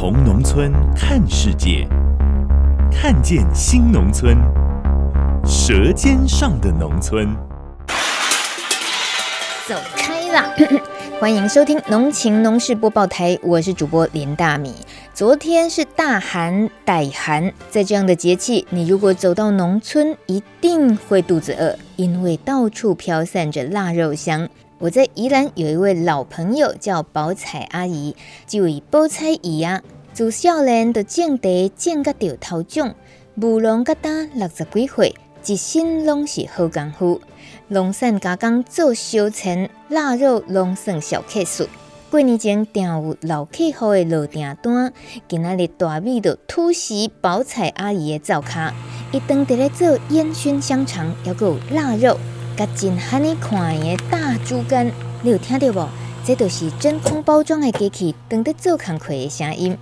从农村看世界，看见新农村，舌尖上的农村。走开啦！欢迎收听《农情农事播报台》，我是主播林大米。昨天是大寒、歹寒，在这样的节气，你如果走到农村，一定会肚子饿，因为到处飘散着腊肉香。我在宜兰有一位老朋友叫宝彩阿姨，就以宝彩姨啊，自少年就种地种个掉头种，务农个单六十几岁，一身拢是好功夫，农产加工做烧钱，腊肉拢算小客数。过年前订有老客户的落订单，今仔日大米就突袭宝彩阿姨的灶卡，一顿在咧做烟熏香肠，还有腊肉。甲真罕你看的大猪肝，你有听到无？这都是真空包装的机器，当在做工课的声音。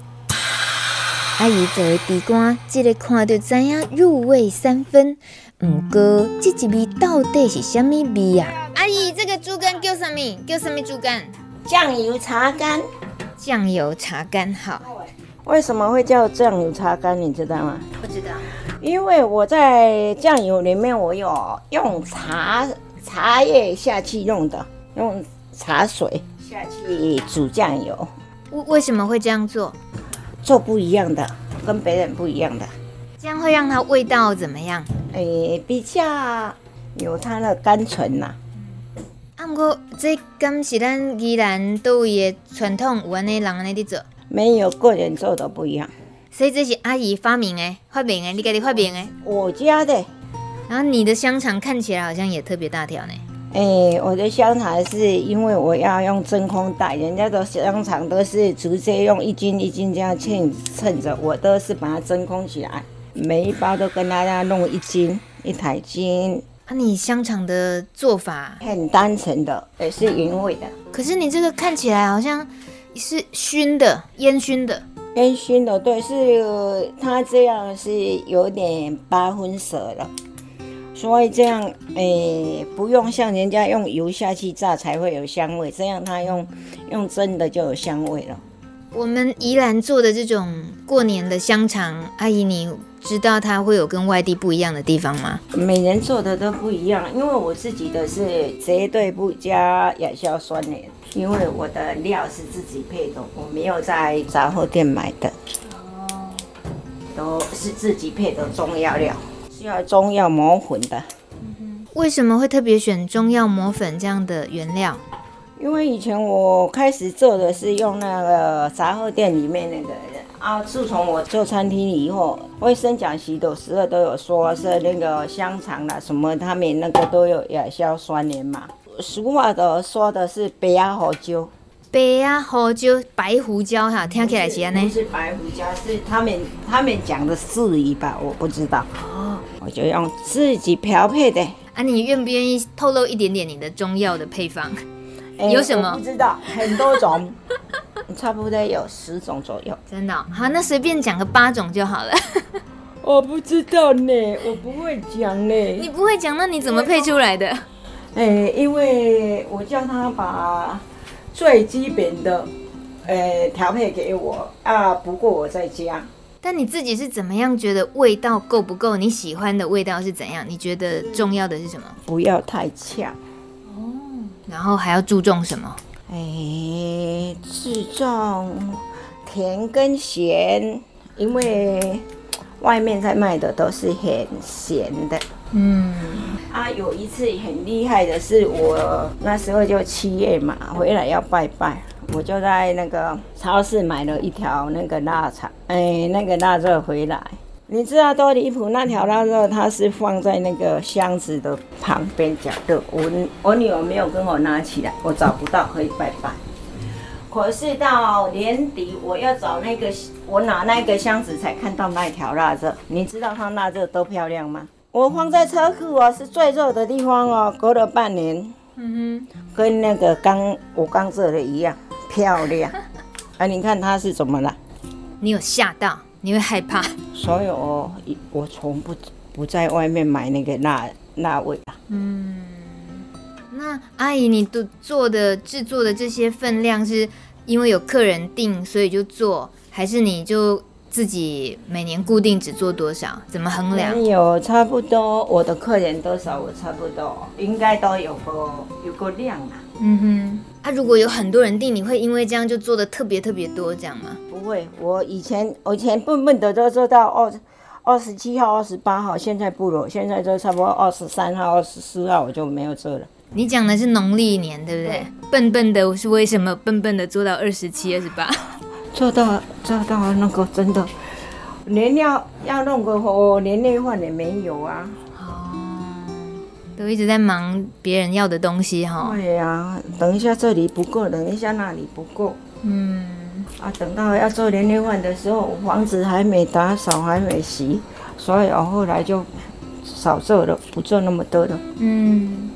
阿姨做的猪肝，这个看就知影入味三分。毋过，这一味到底是什么味啊？阿姨，这个猪肝叫什么？叫什么猪肝？酱油茶干。酱油茶干好。为什么会叫酱油茶干？你知道吗？不知道。因为我在酱油里面，我有用茶茶叶下去用的，用茶水下去煮酱油。为为什么会这样做？做不一样的，跟别人不一样的。这样会让它味道怎么样？诶，比较有它的甘醇呐。啊，不过这敢是咱宜兰都会的传统，有安尼人安尼在做？没有，个人做的不一样。所以这是阿姨发明的，发明的，你给你发明的。我家的。然后你的香肠看起来好像也特别大条呢。哎、欸，我的香肠是因为我要用真空袋，人家的香肠都是直接用一斤一斤这样称称着，我都是把它真空起来，每一包都跟大家弄一斤一台斤。啊，你香肠的做法很单纯的，也是原味的。可是你这个看起来好像是熏的，烟熏的。烟熏的，对，是它这样是有点八分熟了，所以这样诶、不用像人家用油下去炸才会有香味，这样它用用蒸的就有香味了。我们宜兰做的这种过年的香肠，阿姨你知道它会有跟外地不一样的地方吗？每人做的都不一样，因为我自己的是绝对不加亚硝酸盐。因为我的料是自己配的，我没有在杂货店买的，都是自己配的中药料，需要中药磨粉的。为什么会特别选中药磨粉这样的原料？因为以前我开始做的是用那个杂货店里面那个啊，自从我做餐厅以后，卫生讲习的时候都有说是那个香肠啦什么，他们那个都有亚硝酸盐嘛。俗话的说的是白啊胡椒，白啊胡椒，白胡椒哈，听起来是安尼。不是白胡椒，是他们他们讲的字语吧，我不知道。哦，我就用自己调配的。啊，你愿不愿意透露一点点你的中药的配方？欸、有什么？不知道，很多种，差不多有十种左右。真的、哦？好，那随便讲个八种就好了。我不知道呢，我不会讲呢。你不会讲，那你怎么配出来的？哎、欸，因为我叫他把最基本的，呃、欸，调配给我啊，不过我在加。但你自己是怎么样觉得味道够不够？你喜欢的味道是怎样？你觉得重要的是什么？不要太呛。哦。然后还要注重什么？哎、欸，注重甜跟咸，因为外面在卖的都是很咸的。嗯。啊，有一次很厉害的是，我那时候就七月嘛，回来要拜拜，我就在那个超市买了一条那个腊肠，哎，那个腊肉回来，你知道多离谱？那条腊肉它是放在那个箱子的旁边角落，我我女儿没有跟我拿起来，我找不到可以拜拜。可是到年底我要找那个，我拿那个箱子才看到那条腊肉。你知道它腊肉多漂亮吗？我放在车库哦，是最热的地方哦。隔了半年，嗯哼，跟那个刚我刚做的一样漂亮。啊，你看它是怎么了？你有吓到？你会害怕？所以我我从不不在外面买那个辣辣味啊。嗯，那阿姨，你都做的制作的这些分量，是因为有客人订，所以就做，还是你就自己每年固定只做多少？怎么衡量？有差不多，我的客人多少，我差不多应该都有个有个量啊。嗯哼，啊，如果有很多人订，你会因为这样就做的特别特别多，这样吗？不会，我以前我以前笨笨的都做到二二十七号、二十八号，现在不了，现在就差不多二十三号、二十四号我就没有做了。你讲的是农历年，对不对？对，笨笨的我是为什么笨笨的做到二十七、二十八？做到做到那个真的，年要要弄个我年夜饭也没有啊。都一直在忙别人要的东西哈。对呀、啊，等一下这里不够，等一下那里不够。嗯。啊，等到要做年夜饭的时候，房子还没打扫，还没洗，所以我后来就少做了，不做那么多了。嗯。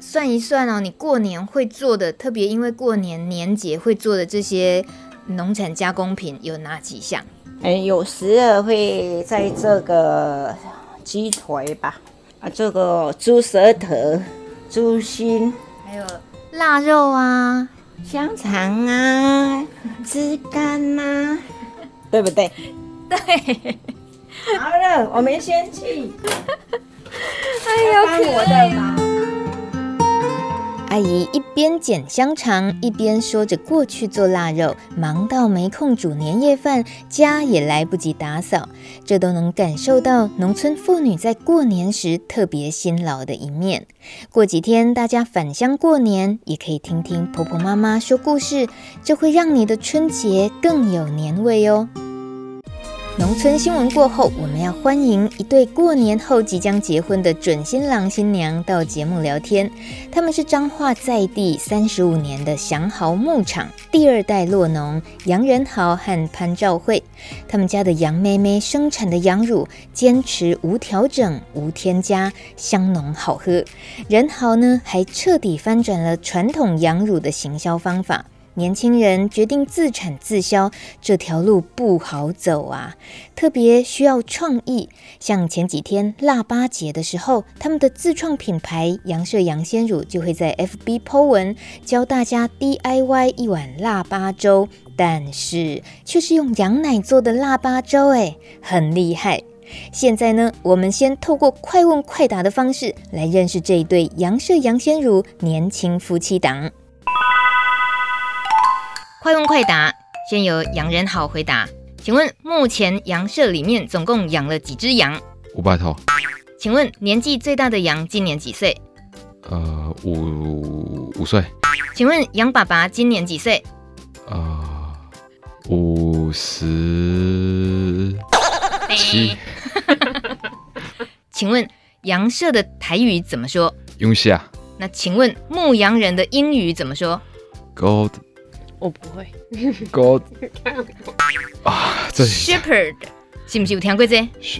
算一算哦，你过年会做的，特别因为过年年节会做的这些农产加工品有哪几项？哎，有时候会在这个鸡腿吧。啊，这个猪舌头、猪心，还有腊肉啊、香肠啊、枝干呐，对不对？对。好了，我们先去。哎呦，我的妈！阿姨一边剪香肠，一边说着过去做腊肉，忙到没空煮年夜饭，家也来不及打扫。这都能感受到农村妇女在过年时特别辛劳的一面。过几天大家返乡过年，也可以听听婆婆妈妈说故事，这会让你的春节更有年味哦。农村新闻过后，我们要欢迎一对过年后即将结婚的准新郎新娘到节目聊天。他们是彰化在地三十五年的祥豪牧场第二代落农杨仁豪和潘兆慧。他们家的杨妹妹生产的羊乳坚持无调整、无添加，香浓好喝。仁豪呢，还彻底翻转了传统羊乳的行销方法。年轻人决定自产自销，这条路不好走啊，特别需要创意。像前几天腊八节的时候，他们的自创品牌杨舍杨鲜乳就会在 FB po 文，教大家 DIY 一碗腊八粥，但是却是用羊奶做的腊八粥，哎，很厉害。现在呢，我们先透过快问快答的方式来认识这一对杨舍杨鲜乳年轻夫妻档。快问快答，先由杨仁好回答。请问目前羊舍里面总共养了几只羊？五百头。请问年纪最大的羊今年几岁？呃，五五岁。请问羊爸爸今年几岁？呃，五十七。请问羊舍的台语怎么说？用下。那请问牧羊人的英语怎么说？Gold。我不会。God 啊，这 Shepherd 是不是有听过这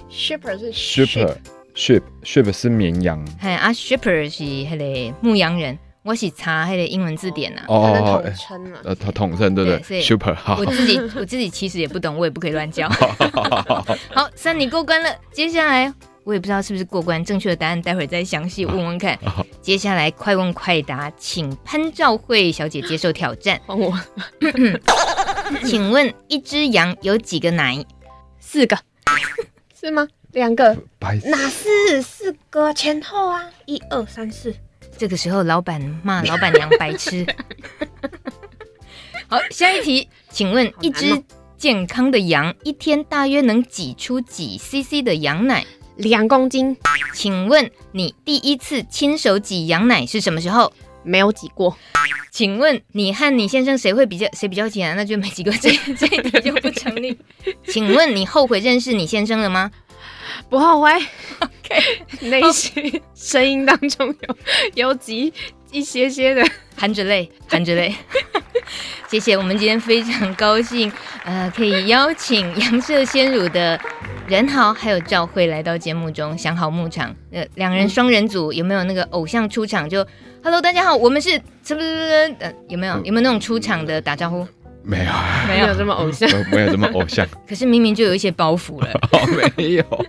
？Shepherd 是 Shepherd，Shepherd 是绵羊。嘿啊，Shepherd 是那个牧羊人。我是查那个英文字典呐。哦哦统称嘛。呃，统统称对不对？Shepherd 好。我自己我自己其实也不懂，我也不可以乱叫。好，三你过关了，接下来。我也不知道是不是过关，正确的答案待会儿再详细问问看。啊、接下来快问快答，请潘兆慧小姐接受挑战。帮 我，请问一只羊有几个奶？四个，是吗？两个？白哪是四个前后啊？一二三四。这个时候老板骂老板娘白痴。好，下一题，请问一只健康的羊一天大约能挤出几 CC 的羊奶？两公斤，请问你第一次亲手挤羊奶是什么时候？没有挤过。请问你和你先生谁会比较谁比较挤啊？那就没挤过，这这一题就不成立。请问你后悔认识你先生了吗？不后悔。OK，内心声音当中有有挤一些些的，含着泪，含着泪。谢谢，我们今天非常高兴，呃，可以邀请杨社鲜乳的任豪还有赵慧来到节目中，想好牧场，呃，两人双人组有没有那个偶像出场？就 Hello，大家好，我们是什么什么呃，有没有有没有那种出场的打招呼？没有，没有这么偶像，没有这么偶像。可是明明就有一些包袱了。哦，没有，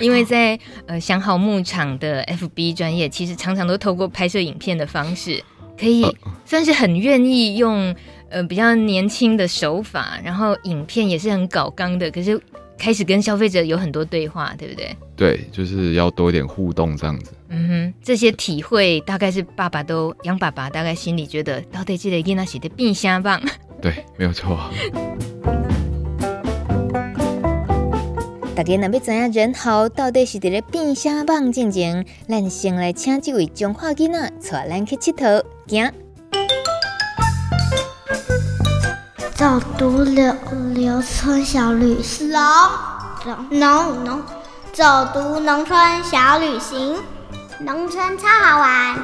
因为在呃想好牧场的 FB 专业，其实常常都透过拍摄影片的方式，可以算是很愿意用呃比较年轻的手法，然后影片也是很搞刚的，可是开始跟消费者有很多对话，对不对？对，就是要多一点互动这样子。嗯哼，这些体会大概是爸爸都杨爸爸大概心里觉得到底这个囡仔是的变啥棒。对，没有错。大家若要知影仁豪到底是伫咧变啥棒进前，咱先来请这位中华囡仔带咱去佚佗，行。走读柳柳村小旅行，农农农，走读农村小旅行，农村超好玩。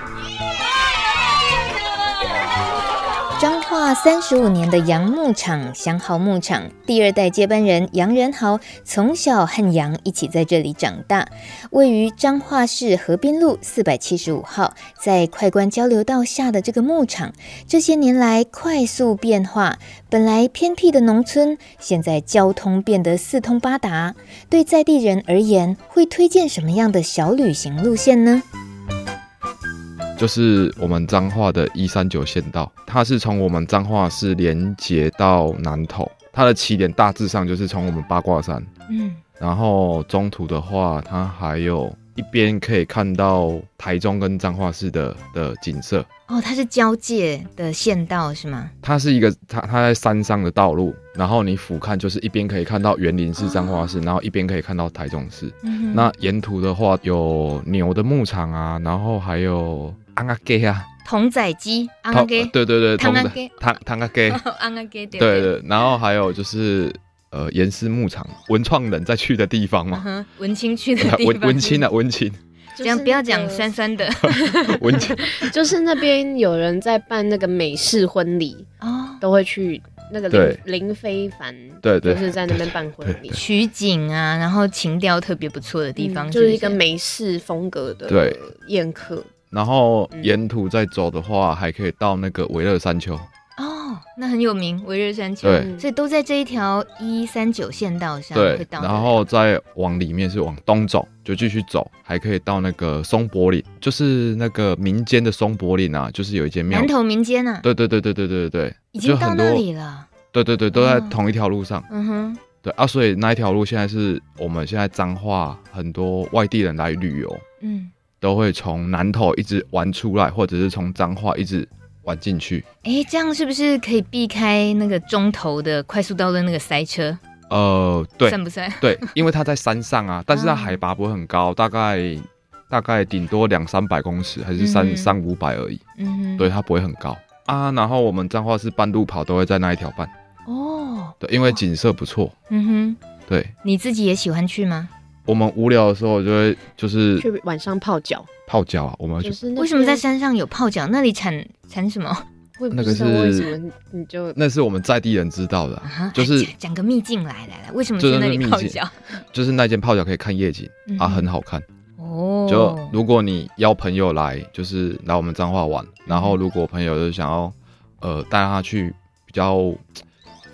化三十五年的杨牧场祥豪牧场第二代接班人杨仁豪，从小和杨一起在这里长大。位于彰化市河滨路四百七十五号，在快关交流道下的这个牧场，这些年来快速变化。本来偏僻的农村，现在交通变得四通八达。对在地人而言，会推荐什么样的小旅行路线呢？就是我们彰化的一三九县道，它是从我们彰化市连接到南投，它的起点大致上就是从我们八卦山，嗯，然后中途的话，它还有一边可以看到台中跟彰化市的的景色。哦，它是交界的县道是吗？它是一个，它它在山上的道路，然后你俯瞰就是一边可以看到园林市、彰化市，哦、然后一边可以看到台中市。嗯、哼那沿途的话有牛的牧场啊，然后还有。安阿鸡啊，童仔鸡，安阿鸡，对对对，童仔鸡，唐唐阿鸡，安阿鸡，对对，然后还有就是呃，盐丝牧场，文创人在去的地方嘛，文青去的地方，文文青啊，文青，这样不要讲酸酸的，文青，就是那边有人在办那个美式婚礼哦，都会去那个林林非凡，对对，就是在那边办婚礼，取景啊，然后情调特别不错的地方，就是一个美式风格的宴客。然后沿途再走的话，还可以到那个维热山丘哦，那很有名，维热山丘。对，所以都在这一条一三九县道上。对，然后再往里面是往东走，就继续走，还可以到那个松柏岭，就是那个民间的松柏岭啊，就是有一间庙。南投民间啊。对对对对对对对，已经到那里了。对对对，都在同一条路上。嗯哼。对啊，所以那一条路现在是我们现在彰化很多外地人来旅游。嗯。都会从南投一直玩出来，或者是从彰化一直玩进去。哎，这样是不是可以避开那个中投的快速道路那个塞车？呃，对，算不算？对，因为它在山上啊，但是它海拔不会很高，大概大概顶多两三百公尺，还是三、嗯、三五百而已。嗯哼，对，它不会很高啊。然后我们彰化是半路跑都会在那一条办。哦，对，因为景色不错。嗯哼，对，你自己也喜欢去吗？我们无聊的时候就会就是去晚上泡脚，泡脚啊！我们就是为什么在山上有泡脚？那里产产什么？那个是为什么？你就那是我们在地人知道的，就是讲个秘境来来来，为什么去那里泡脚？就是那间泡脚可以看夜景啊，很好看哦。就如果你邀朋友来，就是来我们彰化玩，然后如果朋友就想要呃带他去比较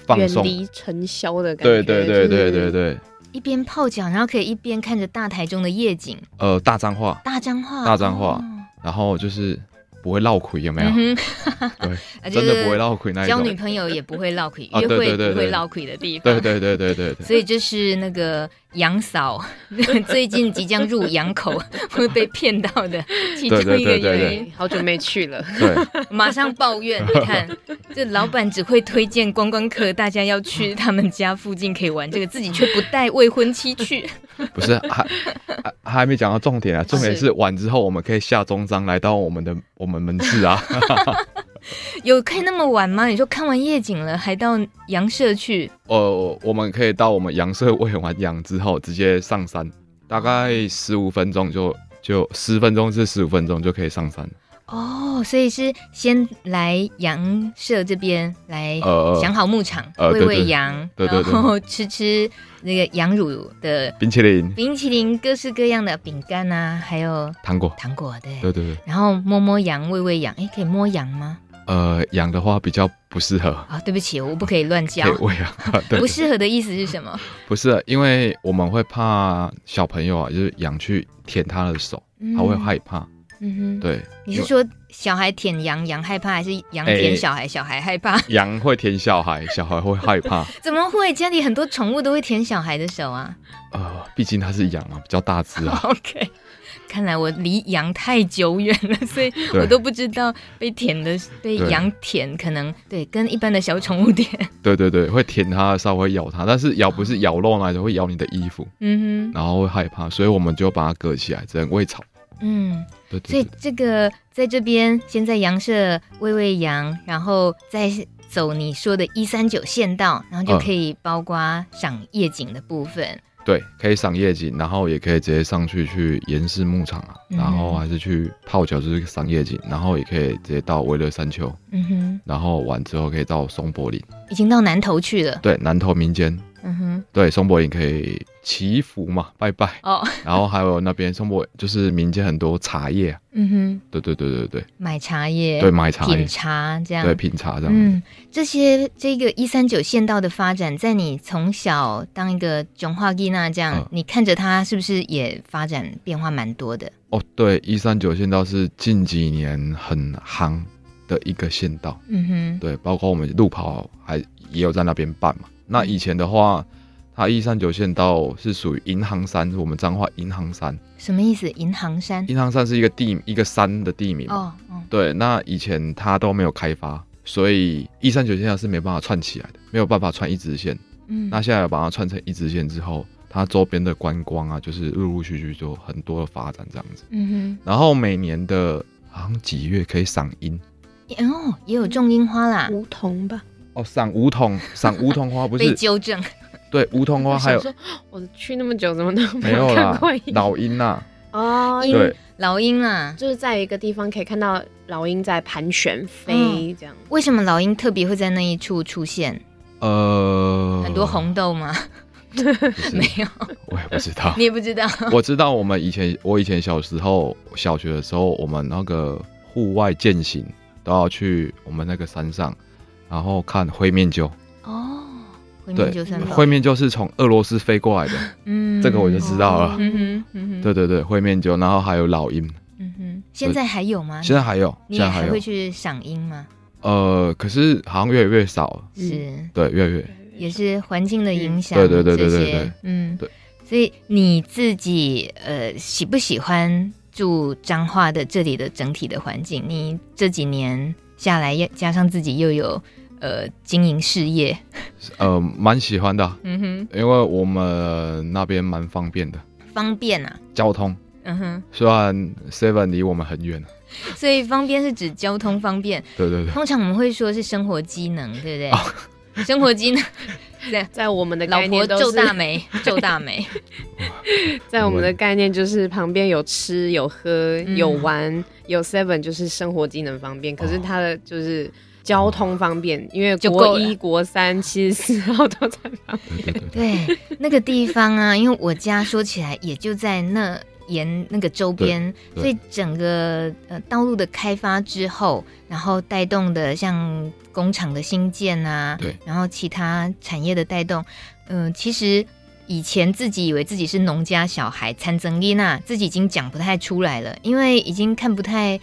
放松、远离尘嚣的感觉，对对对对对对。一边泡脚，然后可以一边看着大台中的夜景。呃，大彰化，大彰化，大彰化，然后就是。不会落亏有没有？对，真的不会落亏那一种。交女朋友也不会落亏，约会不会落亏的地方。对对对对对。所以就是那个杨嫂 最近即将入杨口会被骗到的其中一个原因。好久没去了，对，马上抱怨。你看，这老板只会推荐观光客，大家要去他们家附近可以玩，这个自己却不带未婚妻去。不是，还还还没讲到重点啊！重点是晚之后我们可以下中章来到我们的我们。门市啊，有可以那么晚吗？你说看完夜景了，还到羊舍去？呃，我们可以到我们羊舍喂完羊之后，直接上山，大概十五分钟就就十分钟至十五分钟就可以上山。哦，所以是先来羊舍这边来想好牧场，呃、喂喂羊，对对对，然后吃吃那个羊乳的冰淇淋，冰淇淋各式各样的饼干啊，还有糖果，糖果对，对对对。然后摸摸羊，喂喂羊，哎，可以摸羊吗？呃，羊的话比较不适合啊，对不起，我不可以乱叫。喂羊，不适合的意思是什么？不是，因为我们会怕小朋友啊，就是羊去舔他的手，他会害怕。嗯哼，对。你是说小孩舔羊，羊害怕，还是羊舔小孩，小孩害怕？羊会舔小孩，小孩会害怕。怎么会？家里很多宠物都会舔小孩的手啊。呃，毕竟它是羊啊，比较大只啊。OK。看来我离羊太久远了，所以我都不知道被舔的被羊舔，可能对跟一般的小宠物舔。对对对，会舔它，稍微咬它，但是咬不是咬肉那种，会咬你的衣服。嗯哼，然后会害怕，所以我们就把它隔起来，只能喂草。嗯，对，对，对。所以这个在这边先在羊舍喂喂羊，然后再走你说的一三九县道，然后就可以包括赏夜景的部分。嗯对，可以赏夜景，然后也可以直接上去去盐氏牧场啊，嗯、然后还是去泡脚就是赏夜景，然后也可以直接到威乐山丘，嗯哼，然后完之后可以到松柏林，已经到南头去了，对，南头民间。嗯哼，对，松柏林可以祈福嘛，拜拜。哦。然后还有那边松柏就是民间很多茶叶，啊，嗯哼，对对对对对，买茶叶，对，买茶叶，品茶这样，对，品茶这样。嗯，这些这个一三九县道的发展，在你从小当一个中华囡仔这样，嗯、你看着它是不是也发展变化蛮多的？哦，对，一三九县道是近几年很夯的一个县道，嗯哼，对，包括我们路跑还也有在那边办嘛。那以前的话，它一三九县道是属于银行山，我们彰化银行山。什么意思？银行山？银行山是一个地一个山的地名。哦，哦对，那以前它都没有开发，所以一三九线道是没办法串起来的，没有办法串一直线。嗯，那现在把它串成一直线之后，它周边的观光啊，就是陆陆续续就很多的发展这样子。嗯哼。然后每年的好像几月可以赏樱？哦，也有种樱花啦，梧桐吧。哦，赏梧桐，赏梧桐花不是被纠正。对，梧桐花还有，我去那么久，怎么都没有看过？老鹰呐，哦，对，老鹰啊，就是在一个地方可以看到老鹰在盘旋飞这样。为什么老鹰特别会在那一处出现？呃，很多红豆吗？没有，我也不知道。你也不知道？我知道，我们以前，我以前小时候，小学的时候，我们那个户外践行都要去我们那个山上。然后看灰面鷲哦，灰面鷲对，灰面鷲是从俄罗斯飞过来的，嗯，这个我就知道了，嗯哼，嗯哼，对对对，灰面鷲，然后还有老鹰，嗯哼，现在还有吗？现在还有，你还会去赏鹰吗？呃，可是好像越来越少了，是，对，越来越，也是环境的影响，对对对对对对，嗯，对，所以你自己呃喜不喜欢住彰化的这里的整体的环境？你这几年下来，加上自己又有。呃，经营事业，呃，蛮喜欢的，嗯哼，因为我们那边蛮方便的，方便啊，交通，嗯哼，虽然 Seven 离我们很远，所以方便是指交通方便，对对对，通常我们会说是生活机能，对不对？哦、生活机能，在在我们的概念都是皱大眉，皱大眉，在我们的概念就是旁边有吃有喝有玩、嗯、有 Seven，就是生活机能方便，可是它的就是。交通方便，因为国一、国三、七十四号都在旁边。对，那个地方啊，因为我家说起来也就在那沿那个周边，所以整个呃道路的开发之后，然后带动的像工厂的兴建啊，对，然后其他产业的带动，嗯、呃，其实以前自己以为自己是农家小孩，参曾丽娜自己已经讲不太出来了，因为已经看不太。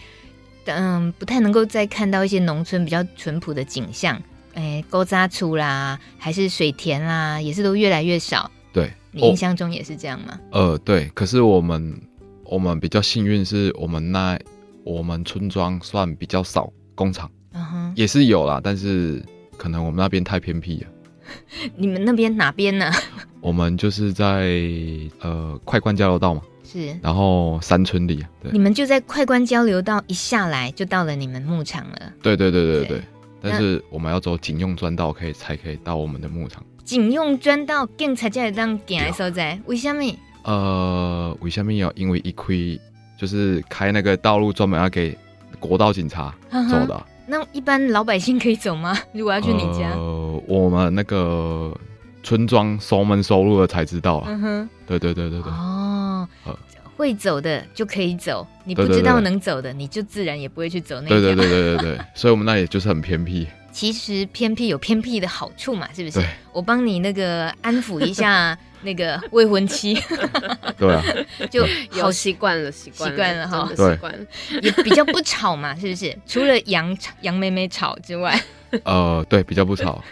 嗯，不太能够再看到一些农村比较淳朴的景象，哎，沟渣厝啦，还是水田啦，也是都越来越少。对，你印象中也是这样吗？呃，对。可是我们我们比较幸运，是我们那我们村庄算比较少工厂，嗯哼，也是有啦，但是可能我们那边太偏僻了。你们那边哪边呢？我们就是在呃快关交流道嘛。是，然后山村里，对，你们就在快关交流道一下来就到了你们牧场了。对对对对对，对但是我们要走警用专道，可以才可以到我们的牧场。警用专道警察才会当行的所在，为什么？呃，为什么要？因为一亏就是开那个道路专门要给国道警察走的。那一般老百姓可以走吗？如果要去你家？呃，我们那个村庄熟门熟路的才知道啊。嗯哼，对对对对对。哦，会走的就可以走，你不知道能走的，你就自然也不会去走那条。对对对对对对，所以我们那里就是很偏僻。其实偏僻有偏僻的好处嘛，是不是？我帮你那个安抚一下 那个未婚妻。对啊，就好习惯了，习惯习惯了哈，习惯了，也比较不吵嘛，是不是？除了杨杨妹妹吵之外，呃，对，比较不吵。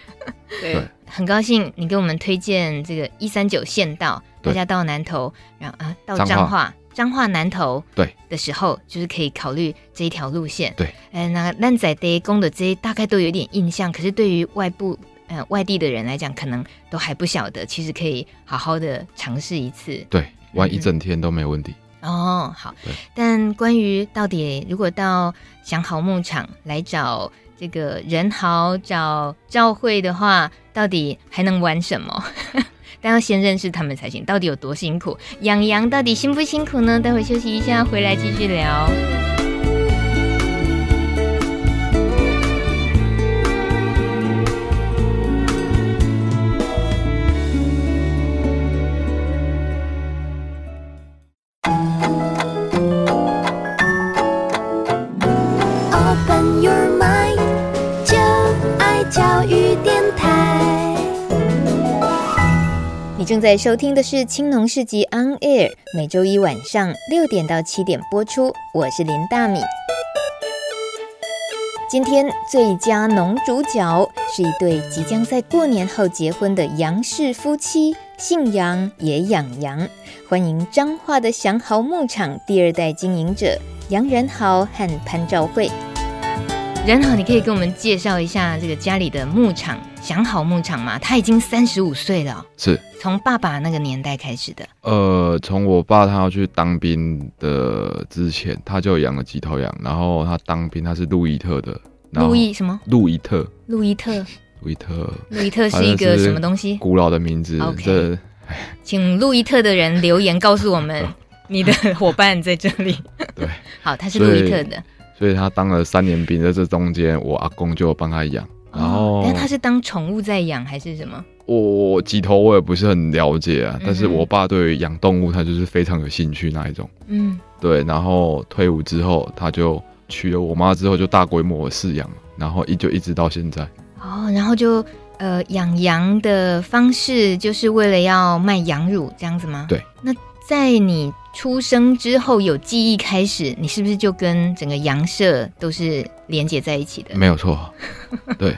对，对很高兴你给我们推荐这个一三九县道，大家到南投，然后啊到彰化。彰化南投对的时候，就是可以考虑这一条路线。对，哎、呃，那个烂仔爹公的这些大概都有点印象，可是对于外部呃外地的人来讲，可能都还不晓得。其实可以好好的尝试一次。对，玩一整天都没问题。嗯、哦，好。但关于到底如果到祥豪牧场来找这个仁豪找兆慧的话，到底还能玩什么？但要先认识他们才行，到底有多辛苦？养羊到底辛不辛苦呢？待会休息一下，回来继续聊。你正在收听的是《青农市集 On Air》，每周一晚上六点到七点播出。我是林大米。今天最佳农主角是一对即将在过年后结婚的杨氏夫妻，姓杨也养羊。欢迎彰化的祥豪牧场第二代经营者杨仁豪和潘兆慧。仁豪，你可以跟我们介绍一下这个家里的牧场祥好牧场吗？他已经三十五岁了，是从爸爸那个年代开始的。呃，从我爸他要去当兵的之前，他就养了几头羊。然后他当兵，他是路易特的。路易什么？路易特。路易特。路易特。路易特是一个什么东西？古老的名字。OK。这 请路易特的人留言告诉我们，你的伙伴在这里。对。好，他是路易特的。所以他当了三年兵，在这中间，我阿公就帮他养。然后，那他是当宠物在养还是什么？我几头我也不是很了解啊。但是我爸对于养动物，他就是非常有兴趣那一种。嗯，对。然后退伍之后，他就娶了我妈之后，就大规模的饲养，然后一就一直到现在。哦，然后就呃养羊的方式，就是为了要卖羊乳这样子吗？对。那在你出生之后有记忆开始，你是不是就跟整个羊舍都是连接在一起的？没有错，对，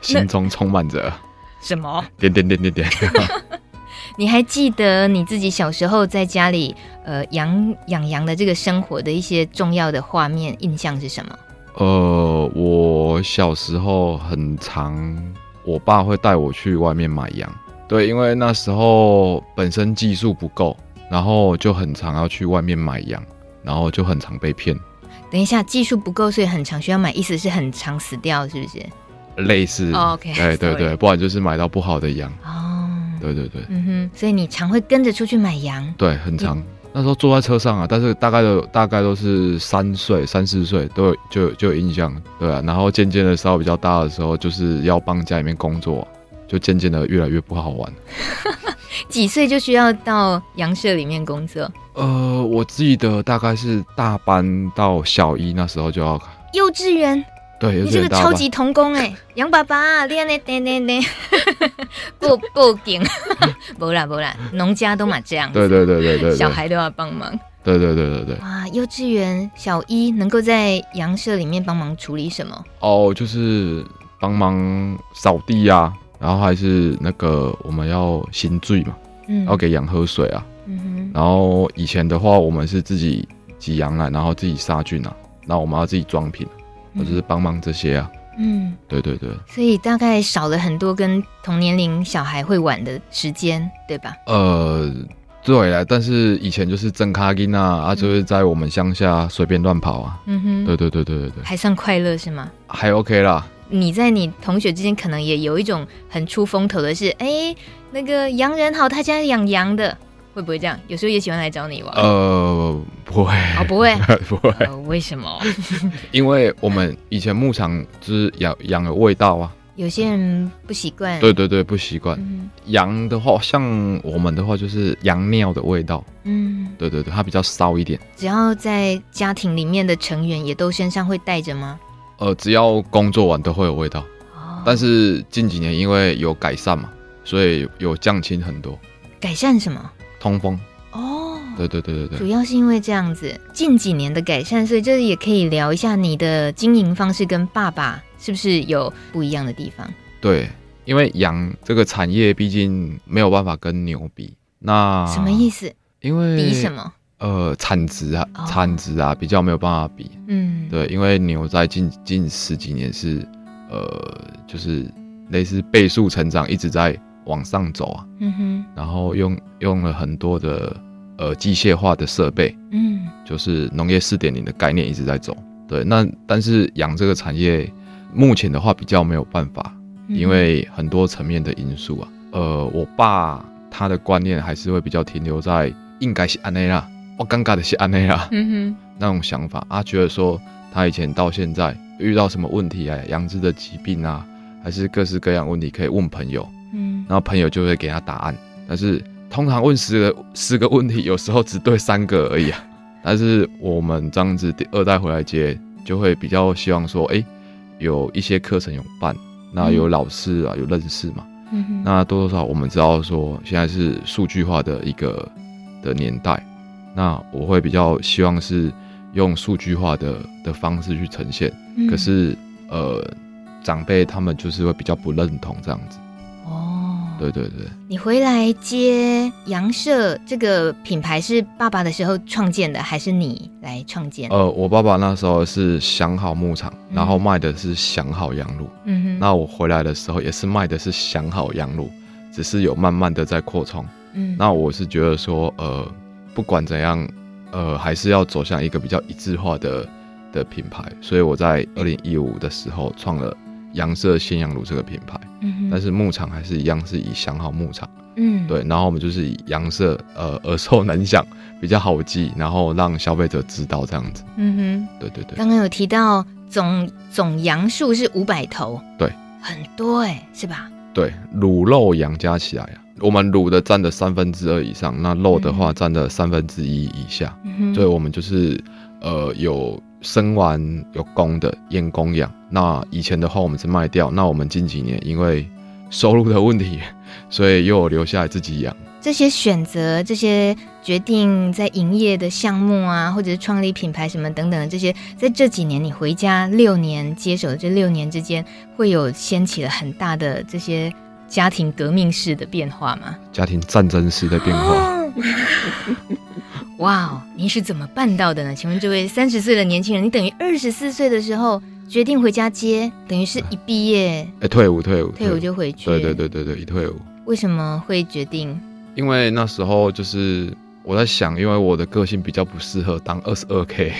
心中充满着什么？点点点点点。你还记得你自己小时候在家里呃养养羊的这个生活的一些重要的画面印象是什么？呃，我小时候很常，我爸会带我去外面买羊。对，因为那时候本身技术不够，然后就很常要去外面买羊，然后就很常被骗。等一下，技术不够，所以很常需要买，意思是很常死掉，是不是？类似。Oh, OK。对对对，不然就是买到不好的羊。哦。对对对。嗯哼，所以你常会跟着出去买羊。对，很常。你那时候坐在车上啊，但是大概都大概都是三岁、三四岁都有就就有印象，对啊。然后渐渐的稍微比较大的时候，就是要帮家里面工作。就渐渐的越来越不好玩。几岁就需要到羊舍里面工作？呃，我记得大概是大班到小一那时候就要。幼稚园？对，你这个超级童工哎，杨爸爸，练练练练练，不不紧，不 啦不啦，农家都嘛这样。对对对对对，小孩都要帮忙。对对对对对。哇，幼稚园小一能够在羊舍里面帮忙处理什么？哦，就是帮忙扫地呀。然后还是那个我们要新醉嘛，嗯，要给羊喝水啊，嗯哼。然后以前的话，我们是自己挤羊奶，然后自己杀菌啊，然后我们要自己装瓶，我就是帮忙这些啊，嗯，对对对。所以大概少了很多跟同年龄小孩会玩的时间，对吧？呃，对啊，但是以前就是真卡金啊，啊，就是在我们乡下随便乱跑啊，嗯哼，对对对对对对，还算快乐是吗？还 OK 啦。你在你同学之间可能也有一种很出风头的是，哎，那个洋人好他家养羊的，会不会这样？有时候也喜欢来找你玩？呃，不会，哦，不会，不会、呃。为什么？因为我们以前牧场就是养养的味道啊。有些人不习惯。对对对，不习惯。嗯、羊的话，像我们的话，就是羊尿的味道。嗯，对对对，它比较骚一点。只要在家庭里面的成员也都身上会带着吗？呃，只要工作完都会有味道。哦。但是近几年因为有改善嘛，所以有降轻很多。改善什么？通风。哦。对对对对对。主要是因为这样子，近几年的改善，所以这也可以聊一下你的经营方式跟爸爸是不是有不一样的地方？对，因为羊这个产业毕竟没有办法跟牛比。那什么意思？因为比什么？呃，产值啊，哦、产值啊，比较没有办法比。嗯，对，因为牛在近近十几年是，呃，就是类似倍数成长，一直在往上走啊。嗯哼。然后用用了很多的呃机械化的设备，嗯，就是农业四点零的概念一直在走。对，那但是养这个产业目前的话比较没有办法，嗯、因为很多层面的因素啊。呃，我爸他的观念还是会比较停留在应该是安内啦。我尴尬的是安内啊，嗯哼，那种想法。啊，觉得说他以前到现在遇到什么问题啊，羊只的疾病啊，还是各式各样问题，可以问朋友，嗯，然后朋友就会给他答案。但是通常问十个十个问题，有时候只对三个而已啊。但是我们这样子第二代回来接，就会比较希望说，哎、欸，有一些课程有办，那有老师啊，有认识嘛，嗯哼，那多多少少我们知道说，现在是数据化的一个的年代。那我会比较希望是用数据化的的方式去呈现，嗯、可是呃，长辈他们就是会比较不认同这样子。哦，对对对。你回来接羊舍这个品牌是爸爸的时候创建的，还是你来创建？呃，我爸爸那时候是想好牧场，嗯、然后卖的是想好羊乳。嗯哼。那我回来的时候也是卖的是想好羊乳，只是有慢慢的在扩充。嗯。那我是觉得说，呃。不管怎样，呃，还是要走向一个比较一致化的的品牌，所以我在二零一五的时候创了羊舍鲜羊乳这个品牌。嗯哼。但是牧场还是一样，是以想好牧场。嗯。对，然后我们就是以羊舍，呃，耳熟能详，比较好记，然后让消费者知道这样子。嗯哼。对对对。刚刚有提到总总羊数是五百头。对。很多哎、欸，是吧？对，乳肉羊加起来啊。我们卤的占的三分之二以上，那肉的话占的三分之一以下，嗯、所以我们就是呃有生完有公的验公养。那以前的话我们是卖掉，那我们近几年因为收入的问题，所以又有留下来自己养。这些选择、这些决定在营业的项目啊，或者是创立品牌什么等等的这些，在这几年你回家六年接手的这六年之间，会有掀起了很大的这些。家庭革命式的变化吗？家庭战争式的变化。哇哦，您是怎么办到的呢？请问这位三十岁的年轻人，你等于二十四岁的时候决定回家接，等于是一毕业，哎、欸，退伍，退伍，退伍就回去。对对对对对，一退伍。为什么会决定？因为那时候就是我在想，因为我的个性比较不适合当二十二 K。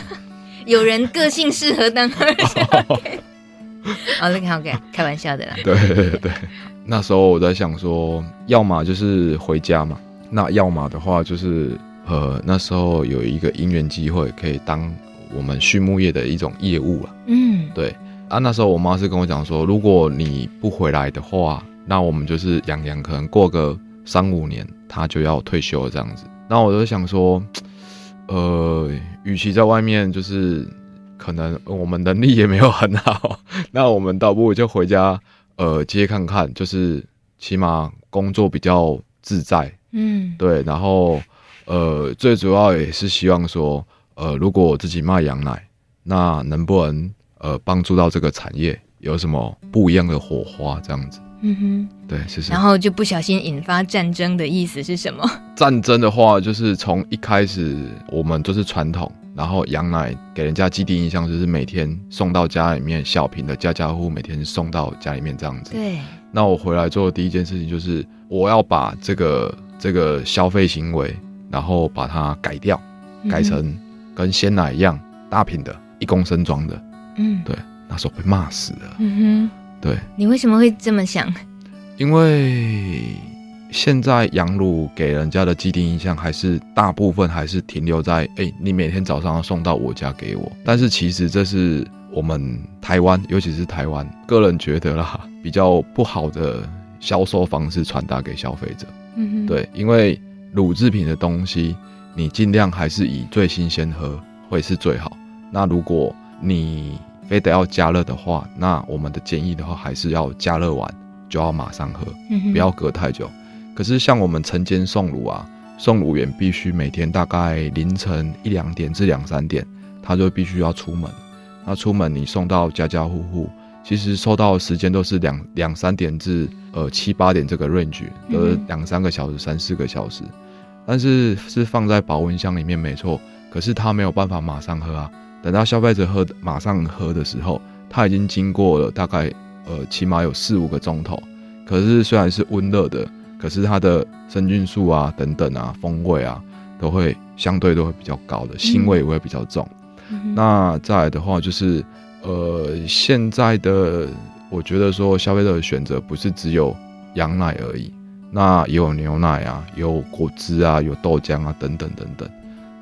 有人个性适合当二十二 K。哦，OK OK，开玩笑的啦。对对对，那时候我在想说，要么就是回家嘛，那要么的话就是呃，那时候有一个姻缘机会可以当我们畜牧业的一种业务了。嗯，对啊，那时候我妈是跟我讲说，如果你不回来的话，那我们就是养羊，可能过个三五年，他就要退休了这样子。那我就想说，呃，与其在外面就是。可能我们能力也没有很好，那我们倒不如就回家，呃，接看看，就是起码工作比较自在，嗯，对，然后呃，最主要也是希望说，呃，如果我自己卖羊奶，那能不能呃帮助到这个产业有什么不一样的火花这样子？嗯哼，对，谢谢。然后就不小心引发战争的意思是什么？战争的话，就是从一开始我们就是传统。然后羊奶给人家既定印象就是每天送到家里面，小瓶的家家户户每天送到家里面这样子。对。那我回来做的第一件事情就是，我要把这个这个消费行为，然后把它改掉，改成跟鲜奶一样大瓶的，一公升装的。嗯，对。那时候被骂死了。嗯哼。对。你为什么会这么想？因为现在羊乳给人家的既定印象还是大部分还是停留在，哎、欸，你每天早上要送到我家给我。但是其实这是我们台湾，尤其是台湾，个人觉得啦，比较不好的销售方式传达给消费者。嗯哼，对，因为乳制品的东西，你尽量还是以最新鲜喝会是最好。那如果你非得要加热的话，那我们的建议的话，还是要加热完就要马上喝，不要隔太久。可是像我们晨间送乳啊，送乳员必须每天大概凌晨一两点至两三点，他就必须要出门。那出门你送到家家户户，其实收到的时间都是两两三点至呃七八点这个 range，都是两三个小时、三四个小时。但是是放在保温箱里面没错，可是他没有办法马上喝啊。等到消费者喝马上喝的时候，他已经经过了大概呃起码有四五个钟头。可是虽然是温热的。可是它的生菌素啊，等等啊，风味啊，都会相对都会比较高的，腥味也会比较重。嗯、那再来的话，就是呃，现在的我觉得说，消费者的选择不是只有羊奶而已，那也有牛奶啊，有果汁啊，有豆浆啊，等等等等。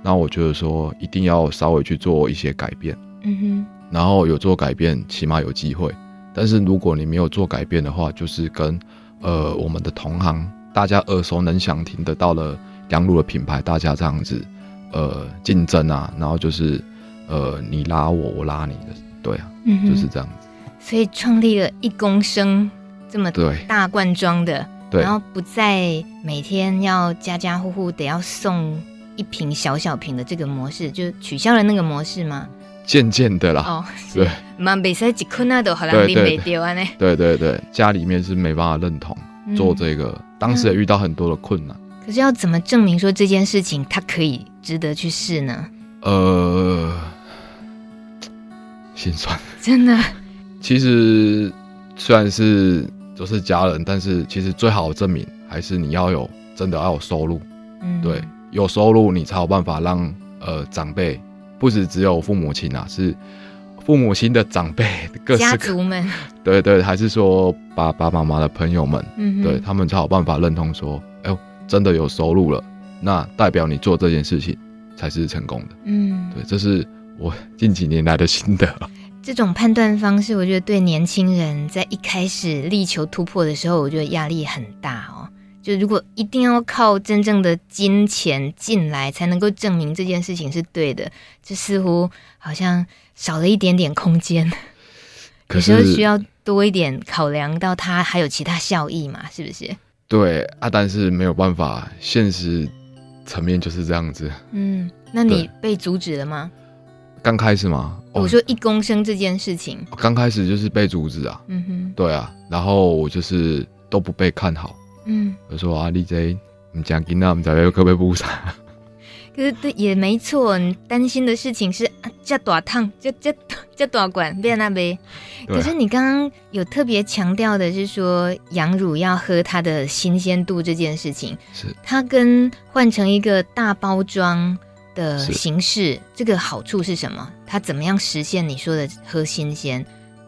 那我觉得说，一定要稍微去做一些改变。嗯哼。然后有做改变，起码有机会。但是如果你没有做改变的话，就是跟。呃，我们的同行，大家耳熟能详听得到了羊乳的品牌，大家这样子，呃，竞争啊，然后就是，呃，你拉我，我拉你的，对啊，嗯、就是这样子。所以创立了一公升这么大罐装的，对，然后不再每天要家家户户得要送一瓶小小瓶的这个模式，就取消了那个模式吗？渐渐的啦，哦，对。对对对，家里面是没办法认同做这个，嗯、当时也遇到很多的困难。可是要怎么证明说这件事情它可以值得去试呢？呃，心酸，真的。其实虽然是都是家人，但是其实最好的证明还是你要有真的要有收入。嗯，对，有收入你才有办法让呃长辈。不止只有父母亲啊，是父母亲的长辈、各家族们，对对，还是说爸爸妈妈的朋友们，嗯，对他们才有办法认同说，哎呦，真的有收入了，那代表你做这件事情才是成功的。嗯，对，这是我 近几年来的心得。这种判断方式，我觉得对年轻人在一开始力求突破的时候，我觉得压力很大哦。就如果一定要靠真正的金钱进来才能够证明这件事情是对的，这似乎好像少了一点点空间。可是有时候需要多一点考量到它还有其他效益嘛？是不是？对啊，但是没有办法，现实层面就是这样子。嗯，那你被阻止了吗？刚开始吗？我说一公升这件事情，刚开始就是被阻止啊。嗯哼，对啊，然后我就是都不被看好。嗯，我说啊，你这你讲给那我们在这可不可以补偿？可是对也没错，你担心的事情是这多烫，这这这多管变那杯。可是你刚刚有特别强调的是说，羊乳要喝它的新鲜度这件事情，是它跟换成一个大包装的形式，这个好处是什么？它怎么样实现你说的喝新鲜？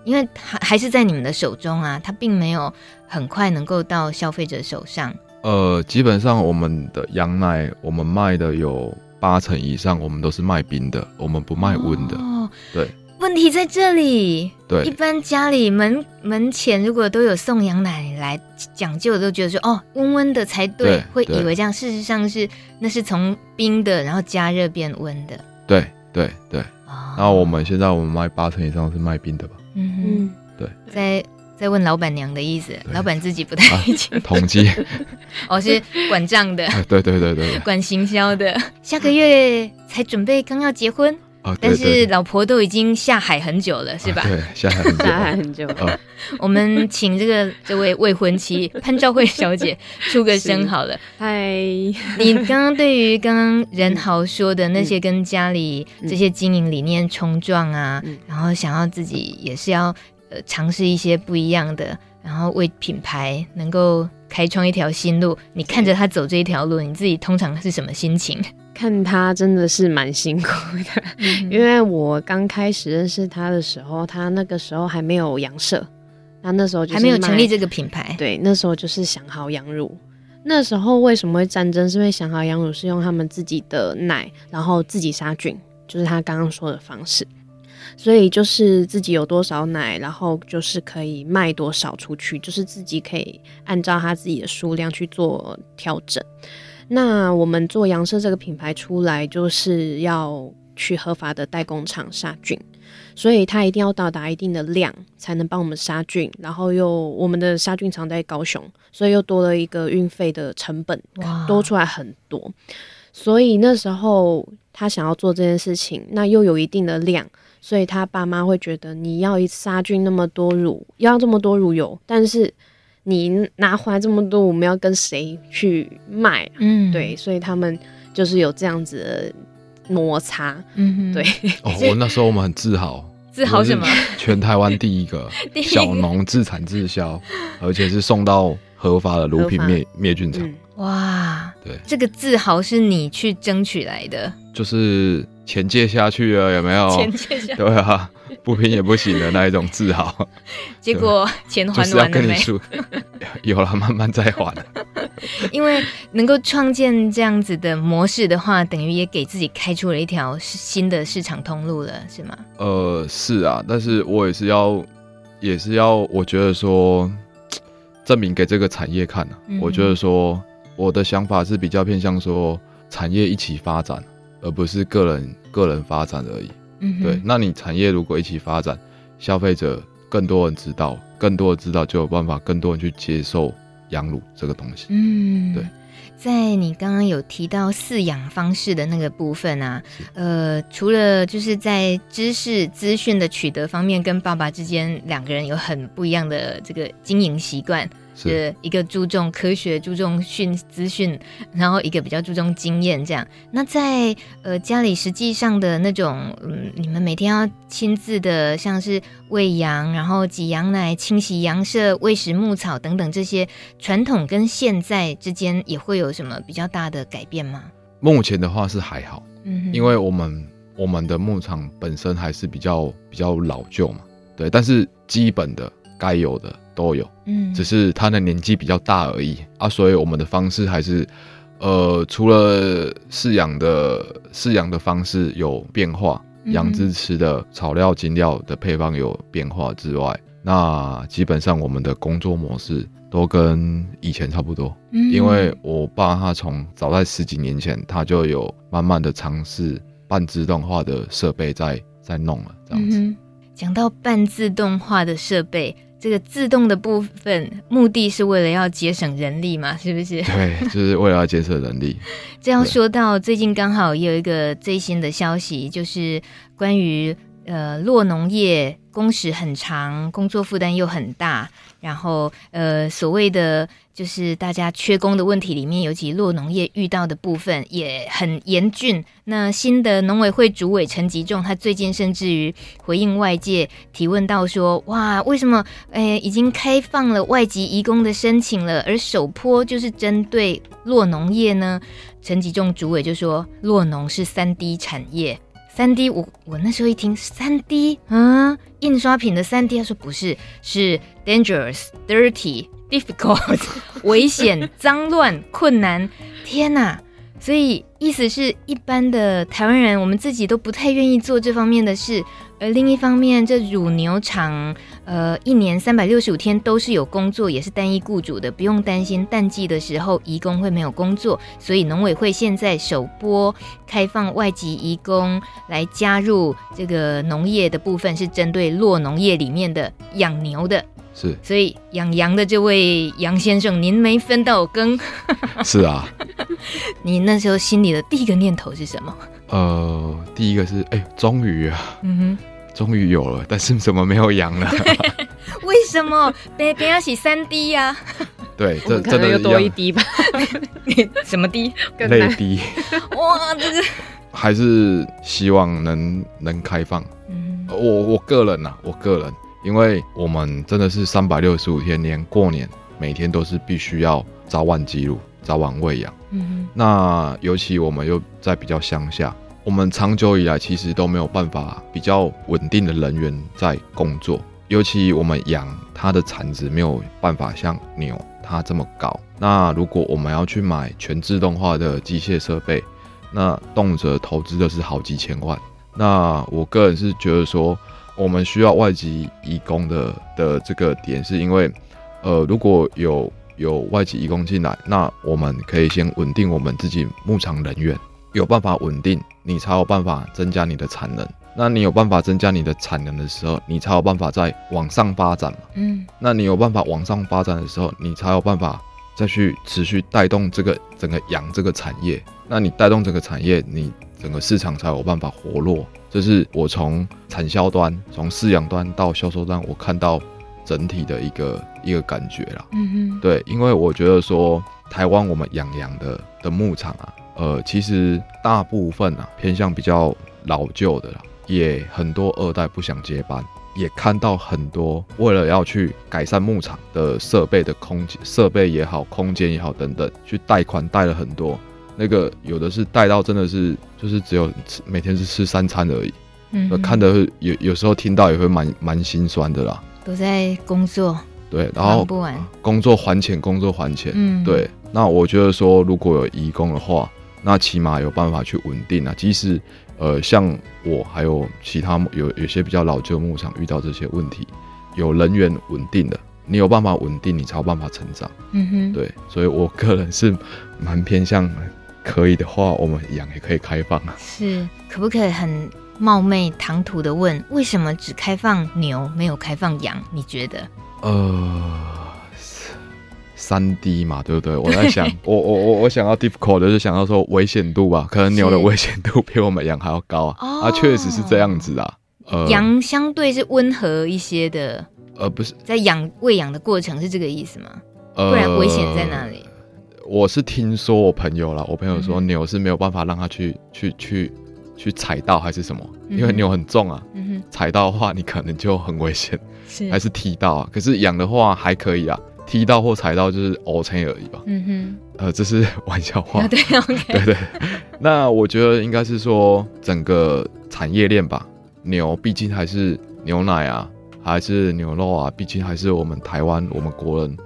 因为还还是在你们的手中啊，它并没有很快能够到消费者手上。呃，基本上我们的羊奶，我们卖的有八成以上，我们都是卖冰的，我们不卖温的。哦，对。问题在这里。对。一般家里门门前如果都有送羊奶来讲究，都觉得说哦，温温的才对，对会以为这样。事实上是那是从冰的，然后加热变温的。对对对。哦。那我们现在我们卖八成以上是卖冰的吧？嗯哼，对，在在问老板娘的意思，老板自己不太清楚。统计，哦，是管账的，对对对对，管行销的。下个月才准备刚要结婚，但是老婆都已经下海很久了，是吧？对，下海很久，下海很久。我们请这个这位未婚妻潘兆慧小姐出个声好了。嗨，你刚刚对于刚刚任豪说的那些跟家里这些经营理念冲撞啊，然后想要自己也是要呃尝试一些不一样的，然后为品牌能够开创一条新路，你看着他走这一条路，你自己通常是什么心情？看他真的是蛮辛苦的，因为我刚开始认识他的时候，他那个时候还没有羊舍。他那时候就还没有成立这个品牌，对，那时候就是想好羊乳。那时候为什么会战争？是因为想好羊乳是用他们自己的奶，然后自己杀菌，就是他刚刚说的方式。所以就是自己有多少奶，然后就是可以卖多少出去，就是自己可以按照他自己的数量去做调整。那我们做羊舍这个品牌出来，就是要去合法的代工厂杀菌，所以它一定要到达一定的量才能帮我们杀菌。然后又我们的杀菌厂在高雄，所以又多了一个运费的成本，多出来很多。所以那时候他想要做这件事情，那又有一定的量。所以他爸妈会觉得你要一杀菌那么多乳，要这么多乳油，但是你拿回来这么多，我们要跟谁去卖？嗯，对，所以他们就是有这样子的摩擦。嗯，对。哦，我那时候我们很自豪，自豪什么？全台湾第一个 小农自产自销，而且是送到合法的乳品灭灭菌厂。哇，对，这个自豪是你去争取来的，就是。钱借下去了有没有？钱借下去，对啊，不拼也不行的那一种自豪。结果钱还完了没？有了，慢慢再还。因为能够创建这样子的模式的话，等于也给自己开出了一条新的市场通路了，是吗？呃，是啊，但是我也是要，也是要，我觉得说证明给这个产业看啊。嗯、我觉得说我的想法是比较偏向说产业一起发展。而不是个人个人发展而已。嗯，对。那你产业如果一起发展，消费者更多人知道，更多人知道，就有办法更多人去接受羊乳这个东西。嗯，对。在你刚刚有提到饲养方式的那个部分啊，呃，除了就是在知识资讯的取得方面，跟爸爸之间两个人有很不一样的这个经营习惯。是一个注重科学、注重讯资讯，然后一个比较注重经验。这样，那在呃家里实际上的那种，嗯，你们每天要亲自的，像是喂羊，然后挤羊奶、清洗羊舍、喂食牧草等等这些传统跟现在之间，也会有什么比较大的改变吗？目前的话是还好，嗯，因为我们我们的牧场本身还是比较比较老旧嘛，对，但是基本的该有的。都有，嗯，只是他的年纪比较大而已啊，所以我们的方式还是，呃，除了饲养的饲养的方式有变化，养殖吃的草料、精料的配方有变化之外，那基本上我们的工作模式都跟以前差不多。嗯，因为我爸他从早在十几年前他就有慢慢的尝试半自动化的设备在在弄了，这样子。嗯，讲到半自动化的设备。这个自动的部分，目的是为了要节省人力嘛？是不是？对，就是为了要节省人力。这样说到最近刚好也有一个最新的消息，就是关于呃洛农业工时很长，工作负担又很大。然后，呃，所谓的就是大家缺工的问题里面，尤其落农业遇到的部分也很严峻。那新的农委会主委陈吉仲，他最近甚至于回应外界提问到说：“哇，为什么？诶，已经开放了外籍移工的申请了，而首波就是针对落农业呢？”陈吉仲主委就说：“落农是三 D 产业。”三 D，我我那时候一听三 D，嗯，印刷品的三 D，他说不是，是 dangerous、dirty、difficult，危险、脏乱、困难，天哪！所以意思是一般的台湾人，我们自己都不太愿意做这方面的事。而另一方面，这乳牛场，呃，一年三百六十五天都是有工作，也是单一雇主的，不用担心淡季的时候移工会没有工作。所以农委会现在首波开放外籍移工来加入这个农业的部分，是针对落农业里面的养牛的。是，所以养羊的这位杨先生，您没分到羹。是啊，你那时候心里的第一个念头是什么？呃，第一个是，哎、欸，终于啊，嗯哼，终于有了，但是怎么没有羊了？为什么？别别要洗三滴呀？对，这可能又多一滴吧？什么滴？泪滴？哇，这个还是希望能能开放。嗯，我我个人呐、啊，我个人。因为我们真的是三百六十五天，连过年每天都是必须要早晚记录、早晚喂养。嗯哼，那尤其我们又在比较乡下，我们长久以来其实都没有办法比较稳定的人员在工作，尤其我们养它的产值没有办法像牛它这么高。那如果我们要去买全自动化的机械设备，那动辄投资的是好几千万。那我个人是觉得说，我们需要外籍移工的的这个点，是因为，呃，如果有有外籍移工进来，那我们可以先稳定我们自己牧场人员，有办法稳定，你才有办法增加你的产能。那你有办法增加你的产能的时候，你才有办法再往上发展嘛。嗯，那你有办法往上发展的时候，你才有办法再去持续带动这个整个羊这个产业。那你带动整个产业，你整个市场才有办法活络。这是我从产销端、从饲养端到销售端，我看到整体的一个一个感觉啦。嗯哼，对，因为我觉得说台湾我们养羊的的牧场啊，呃，其实大部分啊偏向比较老旧的啦。也很多二代不想接班，也看到很多为了要去改善牧场的设备的空间、设备也好、空间也好等等，去贷款贷了很多。那个有的是带到真的是就是只有吃每天是吃三餐而已。嗯，看的有有时候听到也会蛮蛮心酸的啦。都在工作，对，然后不完工作还钱，工作还钱。嗯，对。那我觉得说如果有移工的话，那起码有办法去稳定啊，即使。呃，像我还有其他有有些比较老旧牧场遇到这些问题，有人员稳定的，你有办法稳定，你才有办法成长。嗯哼，对，所以我个人是蛮偏向，可以的话，我们养也可以开放啊。是，可不可以很冒昧唐突的问，为什么只开放牛，没有开放羊？你觉得？呃。三 D 嘛，对不对？我在想，我我我我想要 difficult 的是想要说危险度吧，可能牛的危险度比我们羊还要高啊。哦、啊，确实是这样子啊。呃，羊相对是温和一些的。呃，不是，在养喂养的过程是这个意思吗？呃，不然危险在哪里？我是听说我朋友了，我朋友说牛是没有办法让他去去去去踩到还是什么，因为牛很重啊。踩到的话你可能就很危险，是还是踢到啊？可是养的话还可以啊。踢到或踩到就是 OK 而已吧。嗯哼，呃，这是玩笑话。啊、对，okay、对对。那我觉得应该是说整个产业链吧。牛毕竟还是牛奶啊，还是牛肉啊，毕竟还是我们台湾我们国人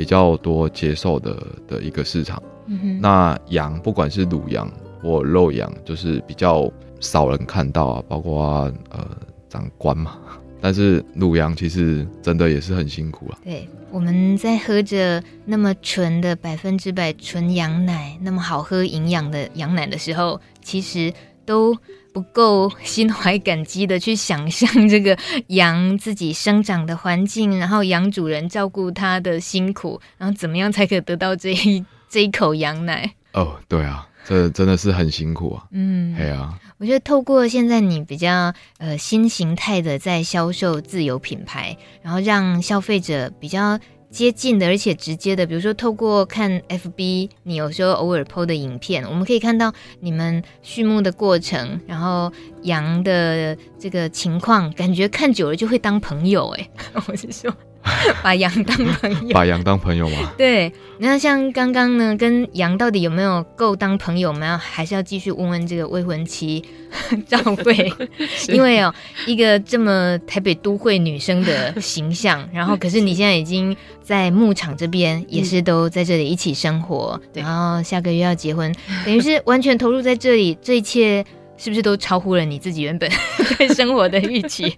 比较多接受的的一个市场。嗯。那羊不管是乳羊或肉羊，就是比较少人看到啊，包括呃长官嘛。但是乳羊其实真的也是很辛苦啊。对，我们在喝着那么纯的百分之百纯羊奶，那么好喝营养的羊奶的时候，其实都不够心怀感激的去想象这个羊自己生长的环境，然后羊主人照顾它的辛苦，然后怎么样才可以得到这一 这一口羊奶？哦，对啊。这真的是很辛苦啊！嗯，对啊，我觉得透过现在你比较呃新形态的在销售自有品牌，然后让消费者比较接近的而且直接的，比如说透过看 FB，你有时候偶尔 PO 的影片，我们可以看到你们畜牧的过程，然后羊的这个情况，感觉看久了就会当朋友哎，我是说。把羊当朋友，把羊当朋友吗？对，那像刚刚呢，跟羊到底有没有够当朋友我们要？还是要继续问问这个未婚妻 赵慧，因为哦，一个这么台北都会女生的形象，然后可是你现在已经在牧场这边，也是都在这里一起生活，嗯、然后下个月要结婚，等于是完全投入在这里，这一切。是不是都超乎了你自己原本 对生活的预期？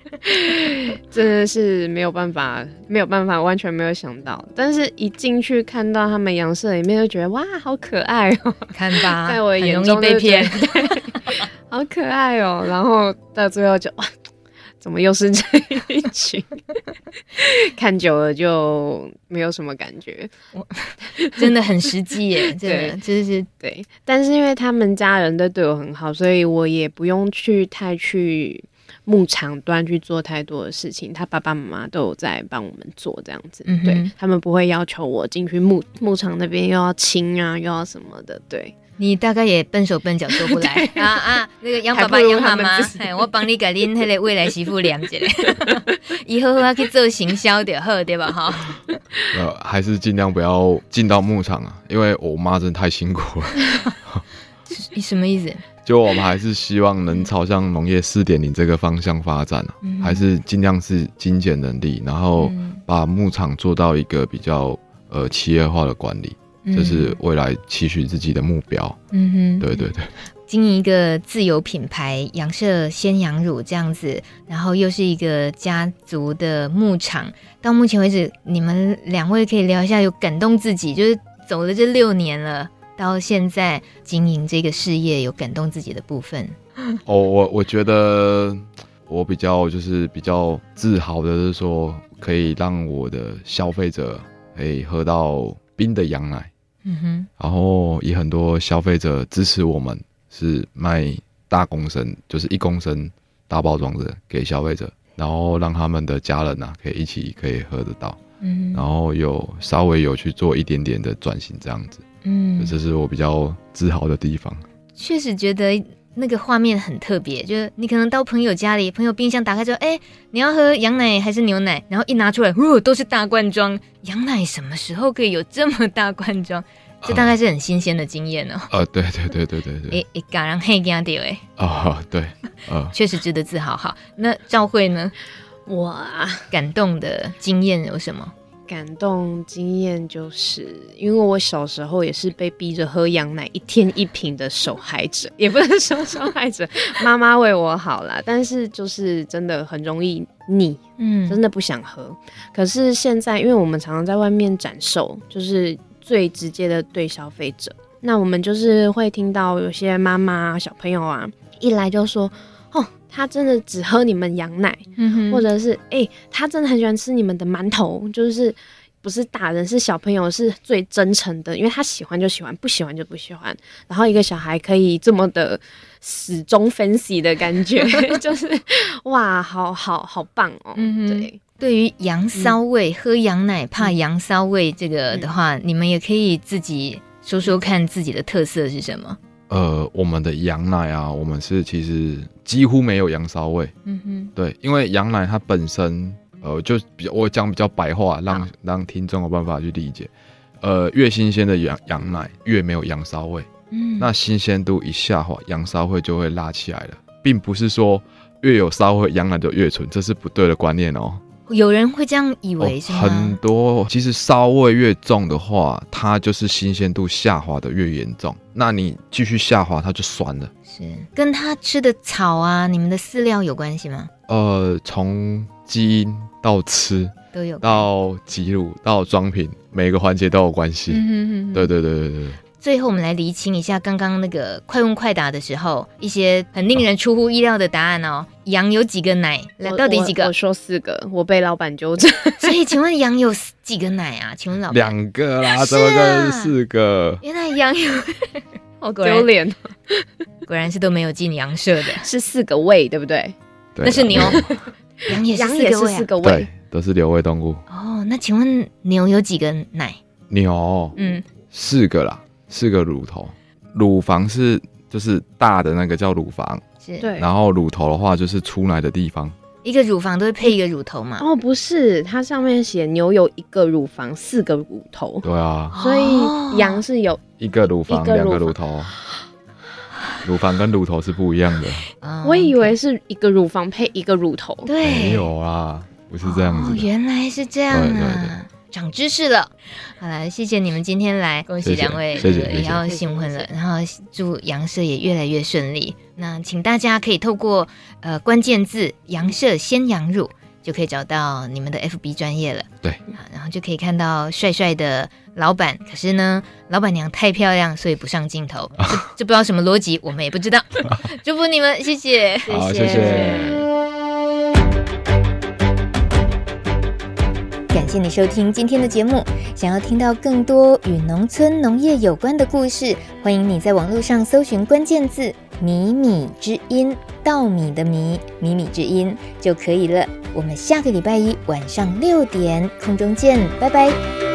真的是没有办法，没有办法，完全没有想到。但是一进去看到他们羊舍里面，就觉得哇，好可爱哦！看吧，在我眼中被骗，好可爱哦。然后到最后就哇。怎么又是这一群？看久了就没有什么感觉，我 真的很实际耶。对，真是对。但是因为他们家人都对我很好，所以我也不用去太去牧场端去做太多的事情。他爸爸妈妈都有在帮我们做这样子。嗯，对，他们不会要求我进去牧牧场那边又要亲啊，又要什么的。对。你大概也笨手笨脚做不来 啊啊！那个杨爸爸、杨妈妈，哎，我帮你给恁那个未来媳妇量一下，以后要去做行销的，好对吧？哈。呃，还是尽量不要进到牧场啊，因为我妈真的太辛苦了。你 什么意思？就我们还是希望能朝向农业四点零这个方向发展，嗯、还是尽量是精简能力，然后把牧场做到一个比较呃企业化的管理，这、嗯、是未来期许自己的目标。嗯哼，对对对。经营一个自有品牌羊舍鲜羊乳这样子，然后又是一个家族的牧场，到目前为止，你们两位可以聊一下，有感动自己，就是走了这六年了，到现在经营这个事业，有感动自己的部分。哦，我我觉得我比较就是比较自豪的是说，可以让我的消费者可以喝到冰的羊奶，嗯哼，然后也很多消费者支持我们。是卖大公升，就是一公升大包装的给消费者，然后让他们的家人啊可以一起可以喝得到，嗯，然后有稍微有去做一点点的转型这样子，嗯，这是我比较自豪的地方。确实觉得那个画面很特别，就是你可能到朋友家里，朋友冰箱打开之后，哎，你要喝羊奶还是牛奶？然后一拿出来，哦，都是大罐装。羊奶什么时候可以有这么大罐装？这大概是很新鲜的经验 哦。呃，对对对对对对。诶诶，感人黑家掉诶。哦，对，呃，确实值得自豪。好，那赵慧呢？哇，感动的经验有什么？感动经验就是因为我小时候也是被逼着喝羊奶，一天一瓶的受害者，也不能说受害者，妈妈为我好啦。但是就是真的很容易腻，嗯，真的不想喝。可是现在，因为我们常常在外面展售，就是。最直接的对消费者，那我们就是会听到有些妈妈小朋友啊，一来就说，哦，他真的只喝你们羊奶，或者是，哎、欸，他真的很喜欢吃你们的馒头，就是不是大人是小朋友是最真诚的，因为他喜欢就喜欢，不喜欢就不喜欢。然后一个小孩可以这么的始终 fancy 的感觉，就是哇，好好好棒哦，嗯、对。对于羊骚味，嗯、喝羊奶怕羊骚味这个的话，嗯、你们也可以自己说说看自己的特色是什么。呃，我们的羊奶啊，我们是其实几乎没有羊骚味。嗯哼，对，因为羊奶它本身，呃，就比较我讲比较白话，让好让听众有办法去理解。呃，越新鲜的羊羊奶越没有羊骚味。嗯，那新鲜度一下滑，羊骚味就会拉起来了，并不是说越有骚味羊奶就越纯，这是不对的观念哦。有人会这样以为是吗？很多，其实骚味越重的话，它就是新鲜度下滑的越严重。那你继续下滑，它就酸了。是跟它吃的草啊，你们的饲料有关系吗？呃，从基因到吃都有，到挤乳到装瓶，每个环节都有关系。嗯哼哼哼。对对对对对。最后，我们来厘清一下刚刚那个快问快答的时候，一些很令人出乎意料的答案哦。羊有几个奶？来，到底几个？我，我说四个，我被老板纠正。所以，请问羊有几个奶啊？请问老板？两个啦，怎么可能四个？原来羊有，好丢脸，果然是都没有进羊舍的，是四个胃，对不对？那是牛，羊也是四个胃，对，都是瘤胃动物。哦，那请问牛有几个奶？牛，嗯，四个啦。四个乳头，乳房是就是大的那个叫乳房，是对。然后乳头的话就是出来的地方。一个乳房都会配一个乳头嘛？哦，不是，它上面写牛有一个乳房，四个乳头。对啊，所以羊是有一个乳房，两个乳头。乳房跟乳头是不一样的。我以为是一个乳房配一个乳头。对，没有啊，不是这样子。原来是这样啊。对对对。长知识了，好了，谢谢你们今天来，恭喜两位也要新婚了，然后祝杨社也越来越顺利。那请大家可以透过呃关键字“杨社鲜羊乳”就可以找到你们的 FB 专业了。对，然后就可以看到帅帅的老板，可是呢，老板娘太漂亮，所以不上镜头，这这不知道什么逻辑，我们也不知道。祝福你们，谢谢，好，谢谢。谢谢你收听今天的节目。想要听到更多与农村农业有关的故事，欢迎你在网络上搜寻关键字“米米之音”，稻米的米，米米之音就可以了。我们下个礼拜一晚上六点空中见，拜拜。